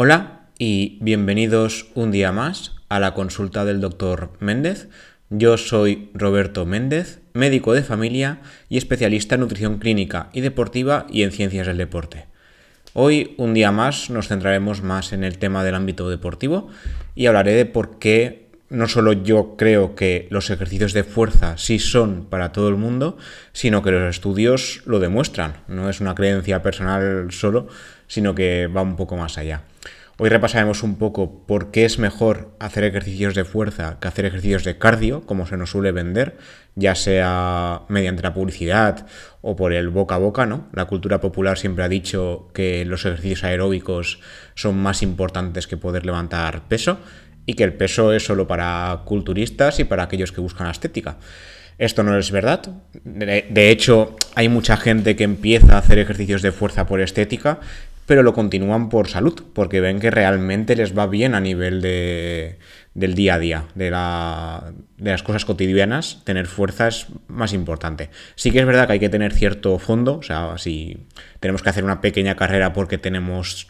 Hola y bienvenidos un día más a la consulta del doctor Méndez. Yo soy Roberto Méndez, médico de familia y especialista en nutrición clínica y deportiva y en ciencias del deporte. Hoy, un día más, nos centraremos más en el tema del ámbito deportivo y hablaré de por qué no solo yo creo que los ejercicios de fuerza sí son para todo el mundo, sino que los estudios lo demuestran. No es una creencia personal solo, sino que va un poco más allá. Hoy repasaremos un poco por qué es mejor hacer ejercicios de fuerza que hacer ejercicios de cardio, como se nos suele vender, ya sea mediante la publicidad o por el boca a boca, ¿no? La cultura popular siempre ha dicho que los ejercicios aeróbicos son más importantes que poder levantar peso y que el peso es solo para culturistas y para aquellos que buscan estética. Esto no es verdad. De, hecho, hay mucha gente que empieza a hacer ejercicios de fuerza por estética, pero lo continúan por salud, porque ven que realmente les va bien a nivel de, del día a día, de, la, de las cosas cotidianas, tener fuerza es más importante. Sí que es verdad que hay que tener cierto fondo, o sea, si tenemos que hacer una pequeña carrera porque tenemos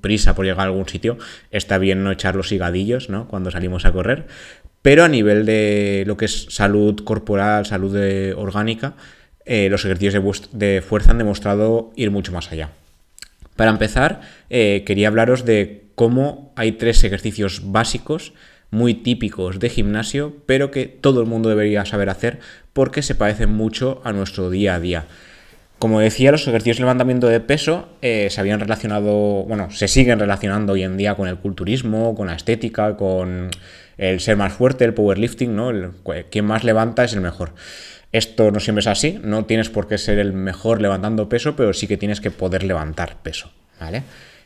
prisa por llegar a algún sitio, está bien no echar los higadillos, ¿no? Cuando salimos a correr, pero a nivel de lo que es salud corporal, salud orgánica, eh, los ejercicios de, fuerza han demostrado ir mucho más allá. Para empezar, eh, quería hablaros de cómo hay tres ejercicios básicos muy típicos de gimnasio, pero que todo el mundo debería saber hacer porque se parecen mucho a nuestro día a día. Como decía, los ejercicios de levantamiento de peso eh, se habían relacionado, bueno, se siguen relacionando hoy en día con el culturismo, con la estética, con el ser más fuerte, el powerlifting, ¿no? El, quien más levanta es el mejor. Esto no siempre es así, no tienes por qué ser el mejor levantando peso, pero sí que tienes que poder levantar peso, ¿vale?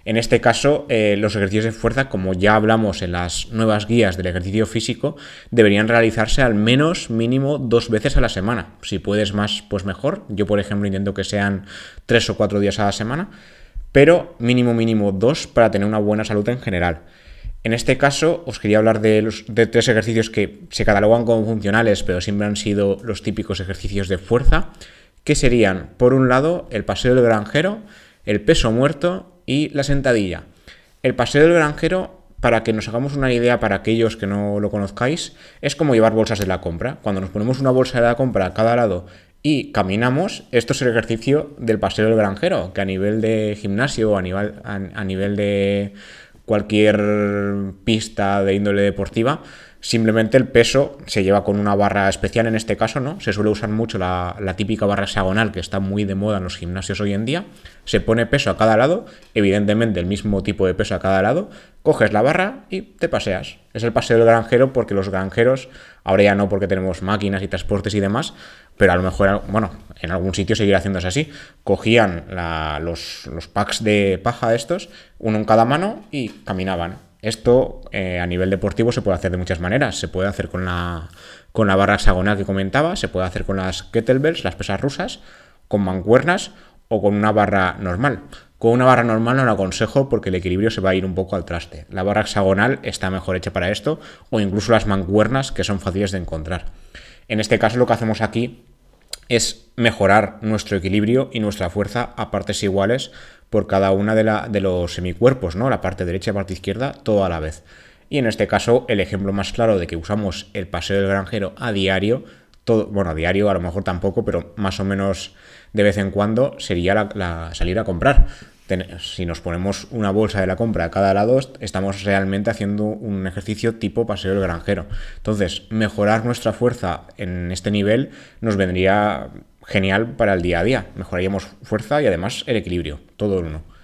En este caso, eh, los ejercicios de fuerza, como ya hablamos en las nuevas guías del ejercicio físico, deberían realizarse al menos mínimo dos veces a la semana. Si puedes más, pues mejor. Yo, por ejemplo, intento que sean tres o cuatro días a la semana, pero mínimo mínimo dos para tener una buena salud en general. En este caso, os quería hablar de, tres ejercicios que se catalogan como funcionales, pero siempre han sido los típicos ejercicios de fuerza, que serían, por un lado, el paseo del granjero, el peso muerto y la sentadilla. El paseo del granjero, para que nos hagamos una idea para aquellos que no lo conozcáis, es como llevar bolsas de la compra. Cuando nos ponemos una bolsa de la compra a cada lado y caminamos, esto es el ejercicio del paseo del granjero, que a nivel de gimnasio, a nivel, a nivel de cualquier pista de índole deportiva, Simplemente el peso se lleva con una barra especial en este caso, ¿no? Se suele usar mucho la, típica barra hexagonal que está muy de moda en los gimnasios hoy en día. Se pone peso a cada lado, evidentemente el mismo tipo de peso a cada lado. Coges la barra y te paseas. Es el paseo del granjero porque los granjeros, ahora ya no porque tenemos máquinas y transportes y demás, pero a lo mejor, bueno, en algún sitio seguirá haciéndose así. Cogían los, los packs de paja estos, uno en cada mano y caminaban esto eh, a nivel deportivo se puede hacer de muchas maneras. Se puede hacer con la, con la barra hexagonal que comentaba, se puede hacer con las kettlebells, las pesas rusas, con mancuernas o con una barra normal. Con una barra normal no lo aconsejo porque el equilibrio se va a ir un poco al traste. La barra hexagonal está mejor hecha para esto o incluso las mancuernas que son fáciles de encontrar. En este caso lo que hacemos aquí es mejorar nuestro equilibrio y nuestra fuerza a partes iguales por cada una de, la, de los semicuerpos, ¿no? La parte derecha y la parte izquierda, todo a la vez. Y en este caso, el ejemplo más claro de que usamos el paseo del granjero a diario, todo, bueno, a diario a lo mejor tampoco, pero más o menos de vez en cuando sería la, salir a comprar. Si nos ponemos una bolsa de la compra a cada lado, estamos realmente haciendo un ejercicio tipo paseo del granjero. Entonces, mejorar nuestra fuerza en este nivel nos vendría genial para el día a día. Mejoraríamos fuerza y además el equilibrio, todo en uno.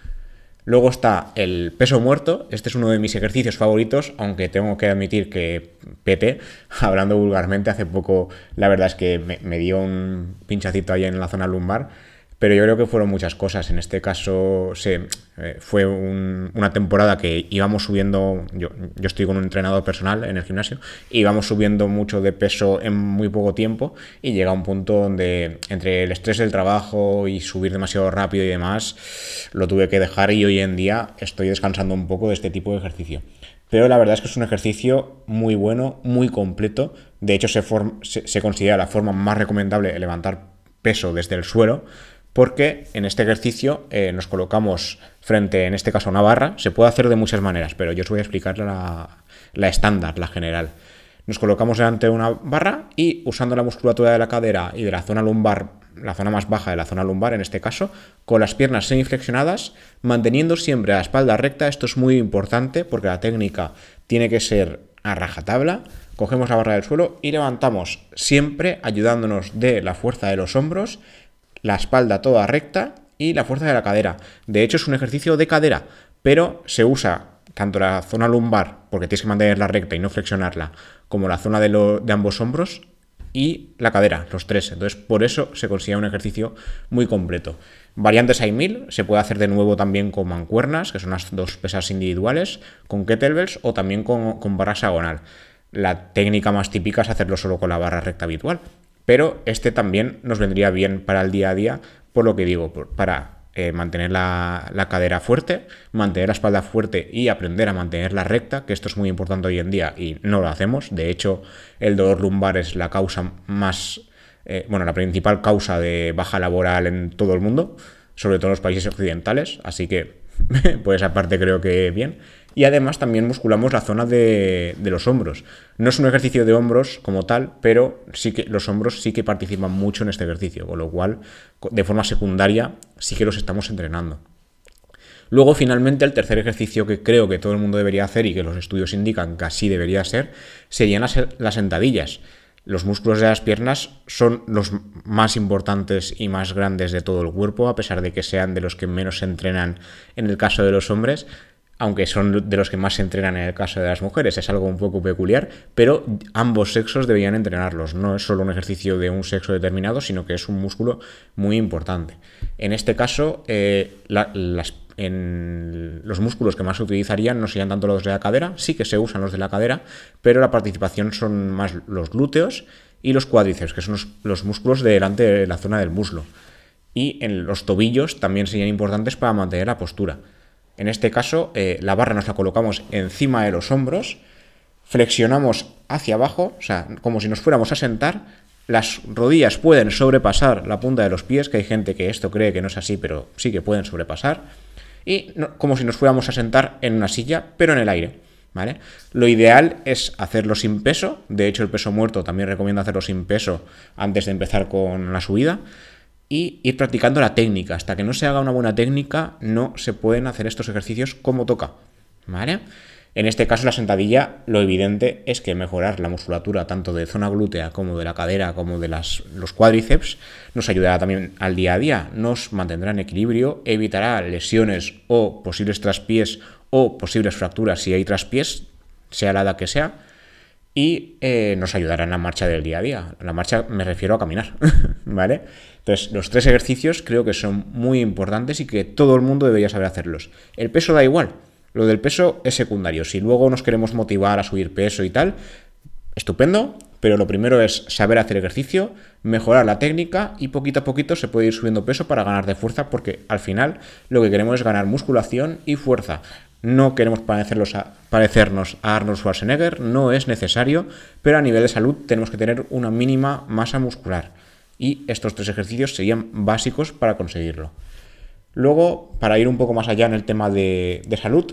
Luego está el peso muerto. Este es uno de mis ejercicios favoritos, aunque tengo que admitir que Pepe, hablando vulgarmente, hace poco la verdad es que me, me dio un pinchacito ahí en la zona lumbar pero yo creo que fueron muchas cosas. En este caso se, eh, fue una temporada que íbamos subiendo, yo, yo, estoy con un entrenador personal en el gimnasio, íbamos subiendo mucho de peso en muy poco tiempo y llega un punto donde entre el estrés del trabajo y subir demasiado rápido y demás, lo tuve que dejar y hoy en día estoy descansando un poco de este tipo de ejercicio. Pero la verdad es que es un ejercicio muy bueno, muy completo. De hecho, se, se, se considera la forma más recomendable levantar peso desde el suelo porque en este ejercicio eh, nos colocamos frente, en este caso, a una barra. Se puede hacer de muchas maneras, pero yo os voy a explicar la, estándar, la general. Nos colocamos delante de una barra y usando la musculatura de la cadera y de la zona lumbar, la zona más baja de la zona lumbar en este caso, con las piernas semiflexionadas, manteniendo siempre la espalda recta. Esto es muy importante porque la técnica tiene que ser a rajatabla. Cogemos la barra del suelo y levantamos siempre ayudándonos de la fuerza de los hombros, la espalda toda recta y la fuerza de la cadera. De hecho es un ejercicio de cadera, pero se usa tanto la zona lumbar, porque tienes que mantenerla recta y no flexionarla, como la zona de, de ambos hombros y la cadera, los tres. Entonces, por eso se consigue un ejercicio muy completo. Variantes hay mil, se puede hacer de nuevo también con mancuernas, que son las dos pesas individuales, con kettlebells o también con, con barra hexagonal. La técnica más típica es hacerlo solo con la barra recta habitual, pero este también nos vendría bien para el día a día, por lo que digo, para eh, mantener la, cadera fuerte, mantener la espalda fuerte y aprender a mantenerla recta, que esto es muy importante hoy en día y no lo hacemos. De hecho, el dolor lumbar es la causa más, eh, bueno, la principal causa de baja laboral en todo el mundo, sobre todo en los países occidentales, así que por esa parte creo que bien y además también musculamos la zona de, los hombros. No es un ejercicio de hombros como tal, pero sí que los hombros sí que participan mucho en este ejercicio, con lo cual de forma secundaria sí que los estamos entrenando. Luego, finalmente, el tercer ejercicio que creo que todo el mundo debería hacer y que los estudios indican que así debería ser, serían las, las sentadillas. Los músculos de las piernas son los más importantes y más grandes de todo el cuerpo, a pesar de que sean de los que menos se entrenan en el caso de los hombres aunque son de los que más se entrenan en el caso de las mujeres, es algo un poco peculiar, pero ambos sexos deberían entrenarlos. No es solo un ejercicio de un sexo determinado, sino que es un músculo muy importante. En este caso, eh, los músculos que más se utilizarían no serían tanto los de la cadera, sí que se usan los de la cadera, pero la participación son más los glúteos y los cuádriceps, que son los músculos de delante de la zona del muslo. Y en los tobillos también serían importantes para mantener la postura. En este caso, eh, la barra nos la colocamos encima de los hombros, flexionamos hacia abajo, o sea, como si nos fuéramos a sentar, las rodillas pueden sobrepasar la punta de los pies, que hay gente que esto cree que no es así, pero sí que pueden sobrepasar, y como si nos fuéramos a sentar en una silla, pero en el aire. ¿Vale? Lo ideal es hacerlo sin peso, de hecho el peso muerto también recomiendo hacerlo sin peso antes de empezar con la subida, y ir practicando la técnica. Hasta que no se haga una buena técnica, no se pueden hacer estos ejercicios como toca. ¿Vale? En este caso, la sentadilla, lo evidente es que mejorar la musculatura tanto de zona glútea como de la cadera, como de las, los cuádriceps, nos ayudará también al día a día, nos mantendrá en equilibrio, evitará lesiones o posibles traspiés o posibles fracturas si hay traspiés, sea la edad que sea, y eh, nos ayudará en la marcha del día a día. La marcha me refiero a caminar, ¿vale? Entonces, los tres ejercicios creo que son muy importantes y que todo el mundo debería saber hacerlos. El peso da igual, lo del peso es secundario. Si luego nos queremos motivar a subir peso y tal, estupendo, pero lo primero es saber hacer ejercicio, mejorar la técnica y poquito a poquito se puede ir subiendo peso para ganar de fuerza porque al final lo que queremos es ganar musculación y fuerza. No queremos parecernos a, Arnold Schwarzenegger, no es necesario, pero a nivel de salud tenemos que tener una mínima masa muscular. Y estos tres ejercicios serían básicos para conseguirlo. Luego, para ir un poco más allá en el tema de, de salud,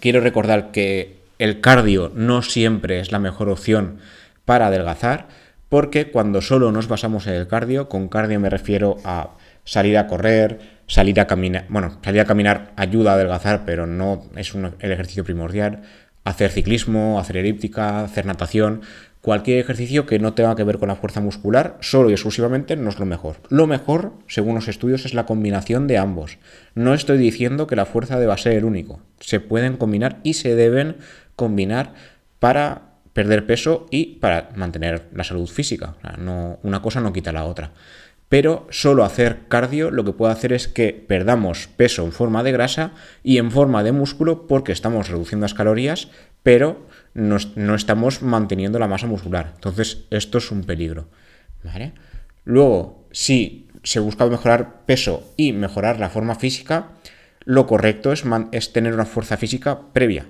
quiero recordar que el cardio no siempre es la mejor opción para adelgazar, porque cuando solo nos basamos en el cardio, con cardio me refiero a salir a correr, salir a caminar, bueno, salir a caminar ayuda a adelgazar, pero no es el ejercicio primordial. Hacer ciclismo, hacer elíptica, hacer natación, cualquier ejercicio que no tenga que ver con la fuerza muscular, solo y exclusivamente no es lo mejor. Lo mejor, según los estudios, es la combinación de ambos. No estoy diciendo que la fuerza deba ser el único. Se pueden combinar y se deben combinar para perder peso y para mantener la salud física. no, una cosa no quita la otra pero solo hacer cardio lo que puede hacer es que perdamos peso en forma de grasa y en forma de músculo porque estamos reduciendo las calorías, pero no, estamos manteniendo la masa muscular. Entonces, esto es un peligro. Luego, si se busca mejorar peso y mejorar la forma física, lo correcto es, tener una fuerza física previa.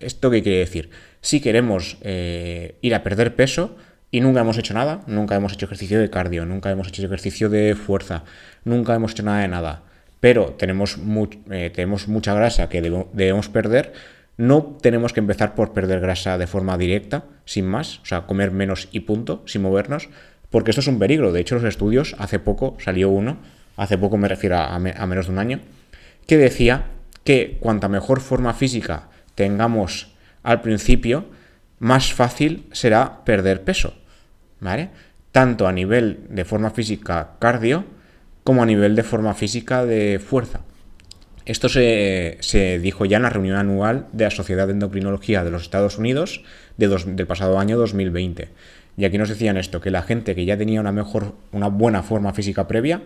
¿Esto qué quiere decir? Si queremos eh, ir a perder peso, y nunca hemos hecho nada, nunca hemos hecho ejercicio de cardio, nunca hemos hecho ejercicio de fuerza, nunca hemos hecho nada de nada, pero tenemos, eh, tenemos mucha grasa que debemos perder, no tenemos que empezar por perder grasa de forma directa, sin más, o sea, comer menos y punto, sin movernos, porque esto es un peligro. De hecho, los estudios, hace poco salió uno, hace poco me refiero a, a menos de un año, que decía que cuanta mejor forma física tengamos al principio, más fácil será perder peso, ¿vale? Tanto a nivel de forma física cardio como a nivel de forma física de fuerza. Esto se, dijo ya en la reunión anual de la Sociedad de Endocrinología de los Estados Unidos del pasado año 2020. Y aquí nos decían esto, que la gente que ya tenía una mejor, una buena forma física previa,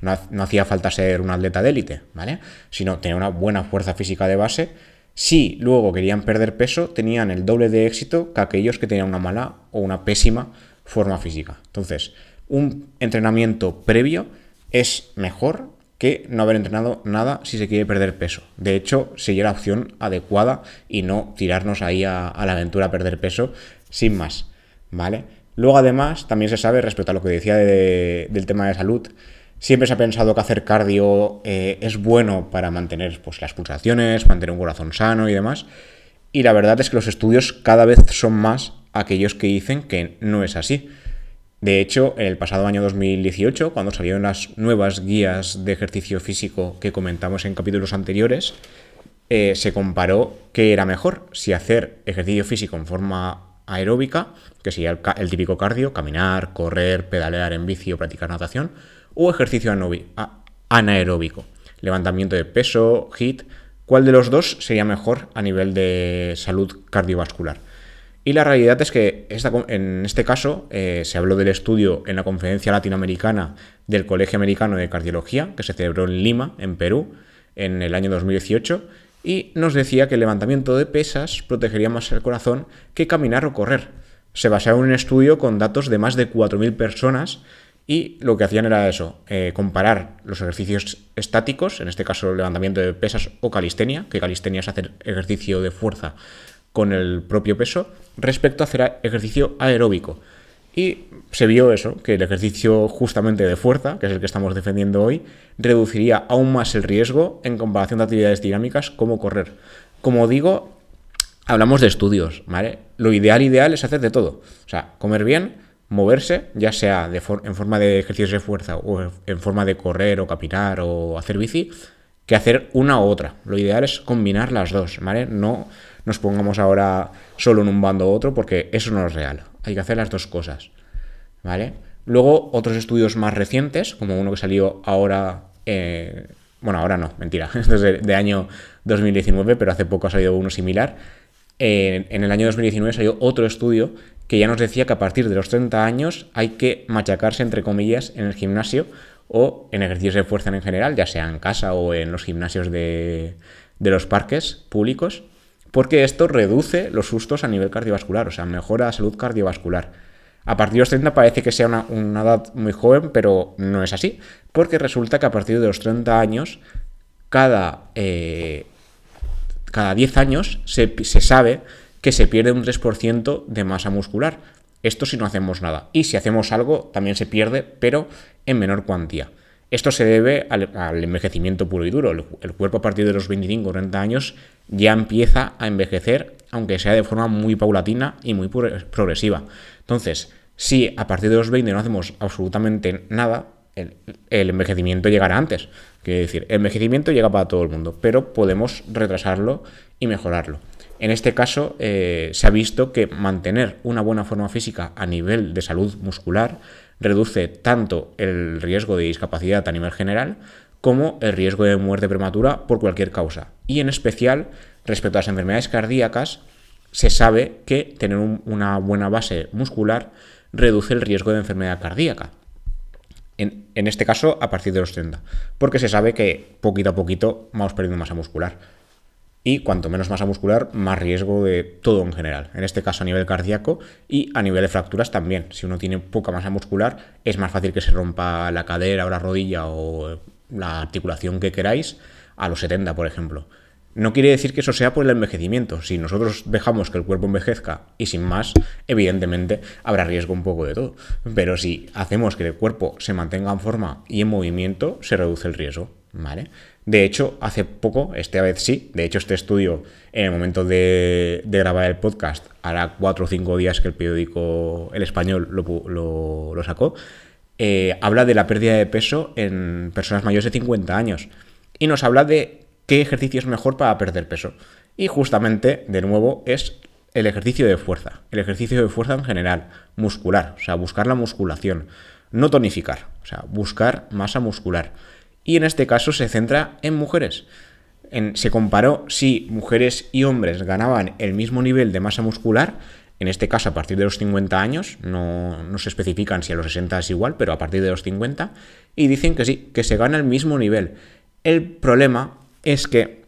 no, no hacía falta ser un atleta de élite, ¿vale? Sino tener una buena fuerza física de base, si luego querían perder peso, tenían el doble de éxito que aquellos que tenían una mala o una pésima forma física. Entonces, un entrenamiento previo es mejor que no haber entrenado nada si se quiere perder peso. De hecho, sería la opción adecuada y no tirarnos ahí a, la aventura a perder peso sin más. ¿Vale? Luego, además, también se sabe, respecto a lo que decía del tema de salud, Siempre se ha pensado que hacer cardio eh, es bueno para mantener pues, las pulsaciones, mantener un corazón sano y demás. Y la verdad es que los estudios cada vez son más aquellos que dicen que no es así. De hecho, el pasado año 2018, cuando salieron las nuevas guías de ejercicio físico que comentamos en capítulos anteriores, eh, se comparó qué era mejor, si hacer ejercicio físico en forma aeróbica, que sería el, el típico cardio, caminar, correr, pedalear en bici o practicar natación, o ejercicio anaeróbico, levantamiento de peso, HIT, ¿cuál de los dos sería mejor a nivel de salud cardiovascular? Y la realidad es que en este caso eh, se habló del estudio en la conferencia latinoamericana del Colegio Americano de Cardiología, que se celebró en Lima, en Perú, en el año 2018, y nos decía que el levantamiento de pesas protegería más el corazón que caminar o correr. Se basaba en un estudio con datos de más de 4.000 personas y lo que hacían era eso, eh, comparar los ejercicios estáticos, en este caso el levantamiento de pesas o calistenia, que calistenia es hacer ejercicio de fuerza con el propio peso, respecto a hacer ejercicio aeróbico. Y se vio eso, que el ejercicio justamente de fuerza, que es el que estamos defendiendo hoy, reduciría aún más el riesgo en comparación de actividades dinámicas como correr. Como digo, hablamos de estudios, ¿vale? Lo ideal, ideal es hacer de todo. O sea, comer bien, moverse, ya sea en forma de ejercicios de fuerza o en forma de correr o caminar o hacer bici, que hacer una u otra. Lo ideal es combinar las dos, ¿vale? No nos pongamos ahora solo en un bando u otro porque eso no es real. Hay que hacer las dos cosas, ¿vale? Luego, otros estudios más recientes, como uno que salió ahora, eh, bueno, ahora no, mentira, esto es de, año 2019, pero hace poco ha salido uno similar. en el año 2019 salió otro estudio que ya nos decía que a partir de los 30 años hay que machacarse, entre comillas, en el gimnasio o en ejercicios de fuerza en general, ya sea en casa o en los gimnasios de, los parques públicos, porque esto reduce los sustos a nivel cardiovascular, o sea, mejora la salud cardiovascular. A partir de los 30 parece que sea una, edad muy joven, pero no es así, porque resulta que a partir de los 30 años, cada, eh, cada 10 años se, se sabe que se pierde un 3% de masa muscular. Esto si no hacemos nada. Y si hacemos algo, también se pierde, pero en menor cuantía. Esto se debe al, envejecimiento puro y duro. El, cuerpo a partir de los 25 o 30 años ya empieza a envejecer, aunque sea de forma muy paulatina y muy progresiva. Entonces, si a partir de los 20 no hacemos absolutamente nada, el, envejecimiento llegará antes. Quiere decir, el envejecimiento llega para todo el mundo, pero podemos retrasarlo y mejorarlo. En este caso, eh, se ha visto que mantener una buena forma física a nivel de salud muscular reduce tanto el riesgo de discapacidad a nivel general como el riesgo de muerte prematura por cualquier causa. Y en especial, respecto a las enfermedades cardíacas, se sabe que tener una buena base muscular reduce el riesgo de enfermedad cardíaca. En, en, este caso, a partir de los 30, porque se sabe que poquito a poquito vamos perdiendo masa muscular y cuanto menos masa muscular, más riesgo de todo en general. En este caso a nivel cardíaco y a nivel de fracturas también. Si uno tiene poca masa muscular, es más fácil que se rompa la cadera o la rodilla o la articulación que queráis a los 70, por ejemplo. No quiere decir que eso sea por el envejecimiento. Si nosotros dejamos que el cuerpo envejezca y sin más, evidentemente habrá riesgo un poco de todo. Pero si hacemos que el cuerpo se mantenga en forma y en movimiento, se reduce el riesgo. ¿Vale? De hecho, hace poco, esta vez sí, de hecho este estudio en el momento de, grabar el podcast, hará cuatro o cinco días que el periódico El Español lo, sacó, eh, habla de la pérdida de peso en personas mayores de 50 años. Y nos habla de qué ejercicio es mejor para perder peso. Y justamente, de nuevo, es el ejercicio de fuerza. El ejercicio de fuerza en general, muscular, o sea, buscar la musculación, no tonificar, o sea, buscar masa muscular. Y en este caso se centra en mujeres. se comparó si mujeres y hombres ganaban el mismo nivel de masa muscular, en este caso a partir de los 50 años, no, no, se especifican si a los 60 es igual, pero a partir de los 50, y dicen que sí, que se gana el mismo nivel. El problema es que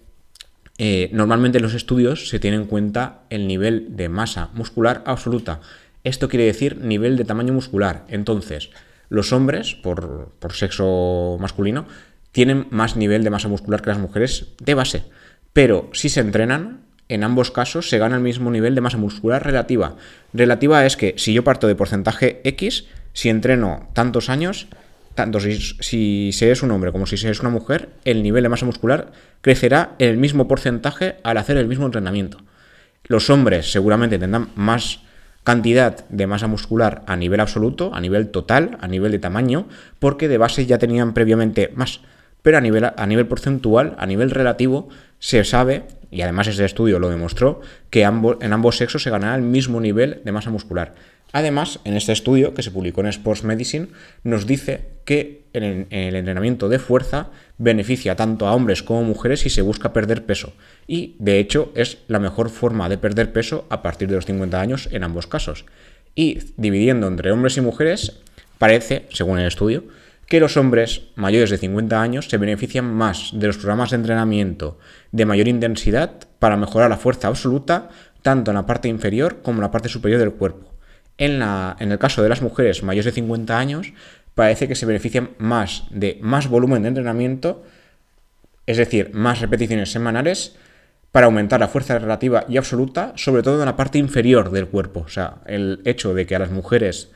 eh, normalmente en los estudios se tiene en cuenta el nivel de masa muscular absoluta. Esto quiere decir nivel de tamaño muscular. Entonces, los hombres, por, sexo masculino, tienen más nivel de masa muscular que las mujeres de base. Pero si se entrenan, en ambos casos se gana el mismo nivel de masa muscular relativa. Relativa es que si yo parto de porcentaje X, si entreno tantos años, tanto si, si se es un hombre como si se es una mujer, el nivel de masa muscular crecerá en el mismo porcentaje al hacer el mismo entrenamiento. Los hombres seguramente tendrán más cantidad de masa muscular a nivel absoluto, a nivel total, a nivel de tamaño, porque de base ya tenían previamente más. Pero a nivel, a nivel porcentual, a nivel relativo, se sabe, y además ese estudio lo demostró, que en ambos sexos se ganará el mismo nivel de masa muscular. Además, en este estudio que se publicó en Sports Medicine, nos dice que el, entrenamiento de fuerza beneficia tanto a hombres como mujeres si se busca perder peso. Y, de hecho, es la mejor forma de perder peso a partir de los 50 años en ambos casos. Y dividiendo entre hombres y mujeres, parece, según el estudio, que los hombres mayores de 50 años se benefician más de los programas de entrenamiento de mayor intensidad para mejorar la fuerza absoluta tanto en la parte inferior como en la parte superior del cuerpo. En, la, en el caso de las mujeres mayores de 50 años, parece que se benefician más de más volumen de entrenamiento, es decir, más repeticiones semanales, para aumentar la fuerza relativa y absoluta, sobre todo en la parte inferior del cuerpo. O sea, el hecho de que a las mujeres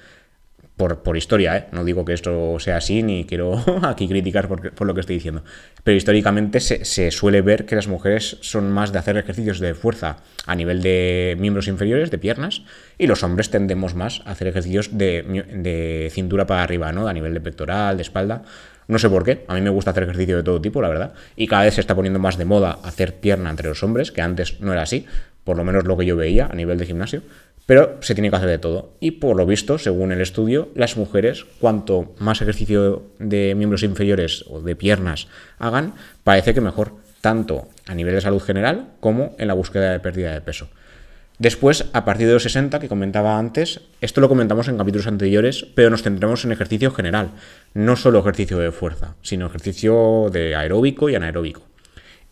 por, historia, ¿eh? no digo que esto sea así ni quiero aquí criticar por, lo que estoy diciendo, pero históricamente se, suele ver que las mujeres son más de hacer ejercicios de fuerza a nivel de miembros inferiores, de piernas, y los hombres tendemos más a hacer ejercicios de, cintura para arriba, ¿no? a nivel de pectoral, de espalda. No sé por qué, a mí me gusta hacer ejercicio de todo tipo, la verdad, y cada vez se está poniendo más de moda hacer pierna entre los hombres, que antes no era así, por lo menos lo que yo veía a nivel de gimnasio. Pero se tiene que hacer de todo. Y por lo visto, según el estudio, las mujeres, cuanto más ejercicio de miembros inferiores o de piernas hagan, parece que mejor, tanto a nivel de salud general como en la búsqueda de pérdida de peso. Después, a partir de los 60, que comentaba antes, esto lo comentamos en capítulos anteriores, pero nos centramos en ejercicio general, no solo ejercicio de fuerza, sino ejercicio de aeróbico y anaeróbico.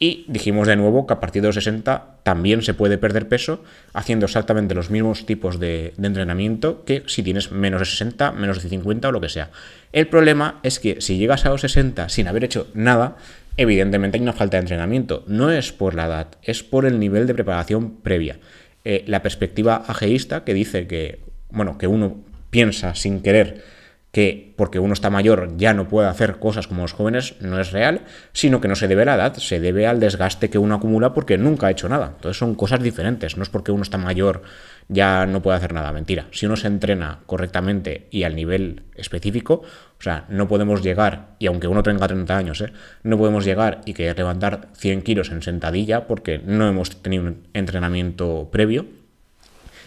Y dijimos de nuevo que a partir de los 60 también se puede perder peso haciendo exactamente los mismos tipos de, entrenamiento que si tienes menos de 60, menos de 50 o lo que sea. El problema es que si llegas a los 60 sin haber hecho nada, evidentemente hay una falta de entrenamiento. No es por la edad, es por el nivel de preparación previa. Eh, la perspectiva ageísta que dice que, bueno, que uno piensa sin querer que porque uno está mayor ya no puede hacer cosas como los jóvenes no es real, sino que no se debe a la edad, se debe al desgaste que uno acumula porque nunca ha hecho nada. Entonces son cosas diferentes, no es porque uno está mayor ya no puede hacer nada, mentira. Si uno se entrena correctamente y al nivel específico, o sea, no podemos llegar, y aunque uno tenga 30 años, ¿eh? no podemos llegar y que levantar 100 kilos en sentadilla porque no hemos tenido un entrenamiento previo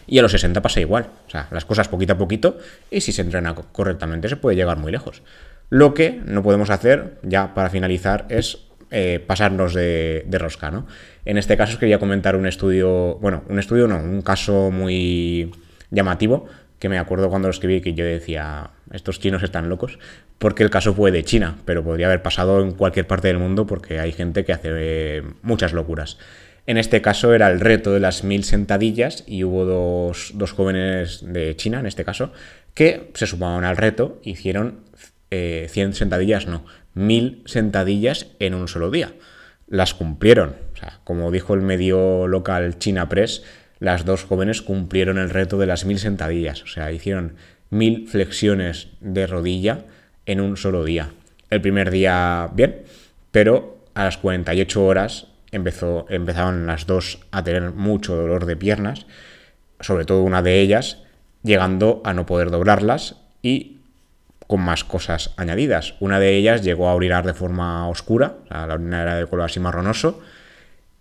y a los 60 pasa igual. O sea, las cosas poquito a poquito y si se entrena correctamente se puede llegar muy lejos. Lo que no podemos hacer, ya para finalizar, es eh, pasarnos de, rosca, ¿no? En este caso os quería comentar un estudio, bueno, un estudio no, un caso muy llamativo que me acuerdo cuando lo escribí que yo decía, estos chinos están locos, porque el caso fue de China, pero podría haber pasado en cualquier parte del mundo porque hay gente que hace eh, muchas locuras. En este caso era el reto de las mil sentadillas y hubo dos, jóvenes de China, en este caso, que se sumaron al reto, hicieron eh, 100 sentadillas, no, mil sentadillas en un solo día. las cumplieron. O sea, como dijo el medio local China Press, las dos jóvenes cumplieron el reto de las mil sentadillas. O sea, hicieron mil flexiones de rodilla en un solo día. El primer día bien, pero a las 48 horas empezó, empezaban las dos a tener mucho dolor de piernas, sobre todo una de ellas, llegando a no poder doblarlas y con más cosas añadidas. Una de ellas llegó a orinar de forma oscura, la orina era de color así marronoso,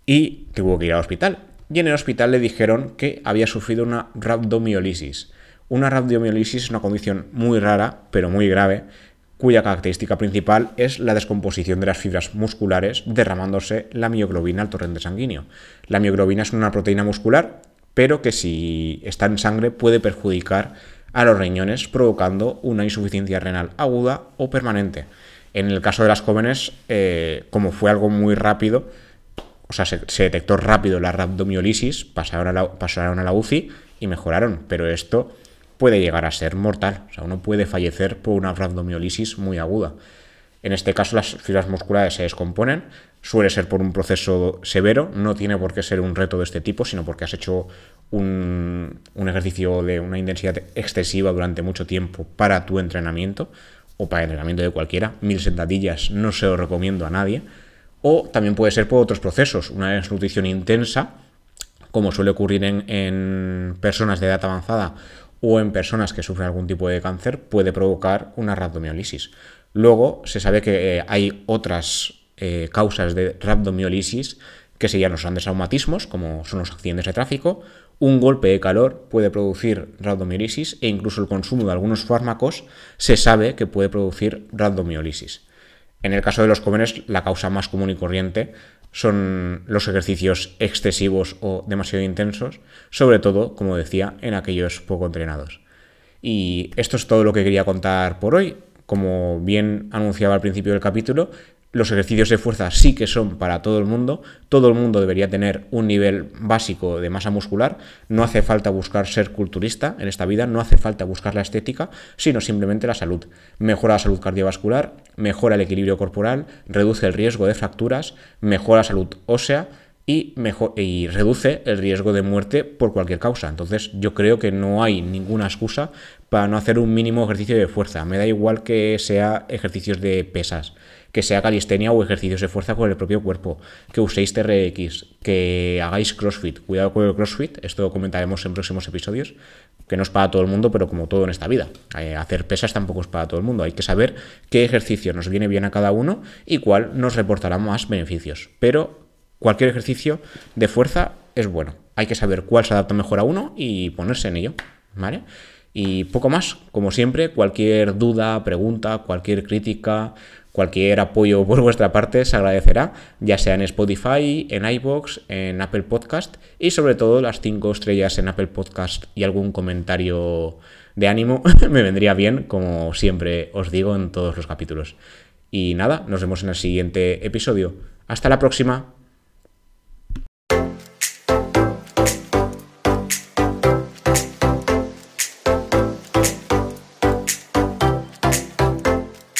y tuvo que ir al hospital. Y en el hospital le dijeron que había sufrido una rhabdomiolisis. Una rhabdomiolisis es una condición muy rara, pero muy grave, cuya característica principal es la descomposición de las fibras musculares derramándose la mioglobina al torrente sanguíneo. La mioglobina es una proteína muscular, pero que si está en sangre puede perjudicar a los riñones, provocando una insuficiencia renal aguda o permanente. En el caso de las jóvenes, eh, como fue algo muy rápido, o sea, se, detectó rápido la rhabdomiolisis, pasaron a la, pasaron a la UCI y mejoraron, pero esto puede llegar a ser mortal. O sea, uno puede fallecer por una rhabdomiolisis muy aguda. En este caso, las fibras musculares se descomponen, suele ser por un proceso severo, no tiene por qué ser un reto de este tipo, sino porque has hecho un, ejercicio de una intensidad excesiva durante mucho tiempo para tu entrenamiento o para el entrenamiento de cualquiera. Mil sentadillas no se lo recomiendo a nadie. O también puede ser por otros procesos, una desnutrición intensa, como suele ocurrir en, en personas de edad avanzada o en personas que sufren algún tipo de cáncer, puede provocar una rhabdomiolisis. Luego se sabe que eh, hay otras eh, causas de rhabdomiolisis que serían los grandes traumatismos, como son los accidentes de tráfico. Un golpe de calor puede producir rhabdomiolisis e incluso el consumo de algunos fármacos se sabe que puede producir rhabdomiolisis. En el caso de los jóvenes, la causa más común y corriente son los ejercicios excesivos o demasiado intensos, sobre todo, como decía, en aquellos poco entrenados. Y esto es todo lo que quería contar por hoy. Como bien anunciaba al principio del capítulo, los ejercicios de fuerza sí que son para todo el mundo. Todo el mundo debería tener un nivel básico de masa muscular. No hace falta buscar ser culturista en esta vida, no hace falta buscar la estética, sino simplemente la salud. Mejora la salud cardiovascular, mejora el equilibrio corporal, reduce el riesgo de fracturas, mejora la salud ósea y, y reduce el riesgo de muerte por cualquier causa. Entonces yo creo que no hay ninguna excusa para no hacer un mínimo ejercicio de fuerza. Me da igual que sea ejercicios de pesas que sea calistenia o ejercicios de fuerza con el propio cuerpo, que uséis TRX, que hagáis CrossFit. Cuidado con el CrossFit, esto lo comentaremos en próximos episodios, que no es para todo el mundo, pero como todo en esta vida. Eh, hacer pesas tampoco es para todo el mundo. Hay que saber qué ejercicio nos viene bien a cada uno y cuál nos reportará más beneficios. Pero cualquier ejercicio de fuerza es bueno. Hay que saber cuál se adapta mejor a uno y ponerse en ello. ¿Vale? Y poco más, como siempre, cualquier duda, pregunta, cualquier crítica, Cualquier apoyo por vuestra parte se agradecerá, ya sea en Spotify, en iBox, en Apple Podcast y sobre todo las 5 estrellas en Apple Podcast y algún comentario de ánimo me vendría bien, como siempre os digo en todos los capítulos. Y nada, nos vemos en el siguiente episodio. Hasta la próxima.